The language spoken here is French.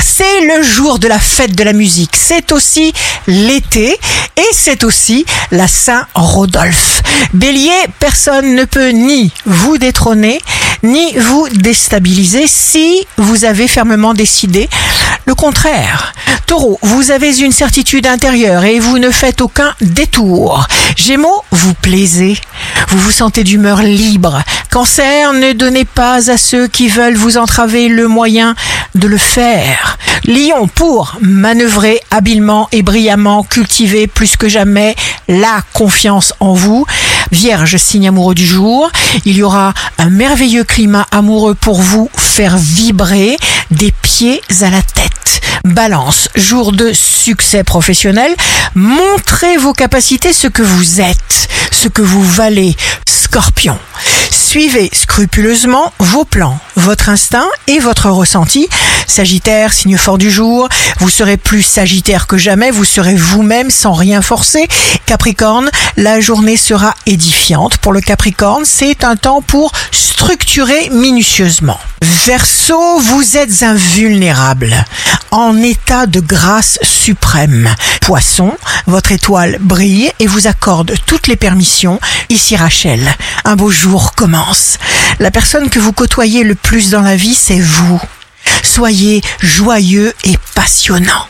c'est le jour de la fête de la musique. C'est aussi l'été et c'est aussi la Saint-Rodolphe. Bélier, personne ne peut ni vous détrôner, ni vous déstabiliser si vous avez fermement décidé le contraire. Taureau, vous avez une certitude intérieure et vous ne faites aucun détour. Gémeaux, vous plaisez. Vous vous sentez d'humeur libre. Cancer, ne donnez pas à ceux qui veulent vous entraver le moyen de le faire. Lion, pour manœuvrer habilement et brillamment, cultiver plus que jamais la confiance en vous. Vierge, signe amoureux du jour, il y aura un merveilleux climat amoureux pour vous faire vibrer des pieds à la tête. Balance, jour de succès professionnel, montrez vos capacités, ce que vous êtes, ce que vous valez. Scorpion, suivez scrupuleusement vos plans, votre instinct et votre ressenti. Sagittaire, signe fort du jour, vous serez plus sagittaire que jamais, vous serez vous-même sans rien forcer. Capricorne, la journée sera édifiante. Pour le Capricorne, c'est un temps pour structurer minutieusement. Verseau, vous êtes invulnérable, en état de grâce suprême. Poisson, votre étoile brille et vous accorde toutes les permissions. Ici Rachel, un beau jour commence. La personne que vous côtoyez le plus dans la vie, c'est vous. Soyez joyeux et passionnant.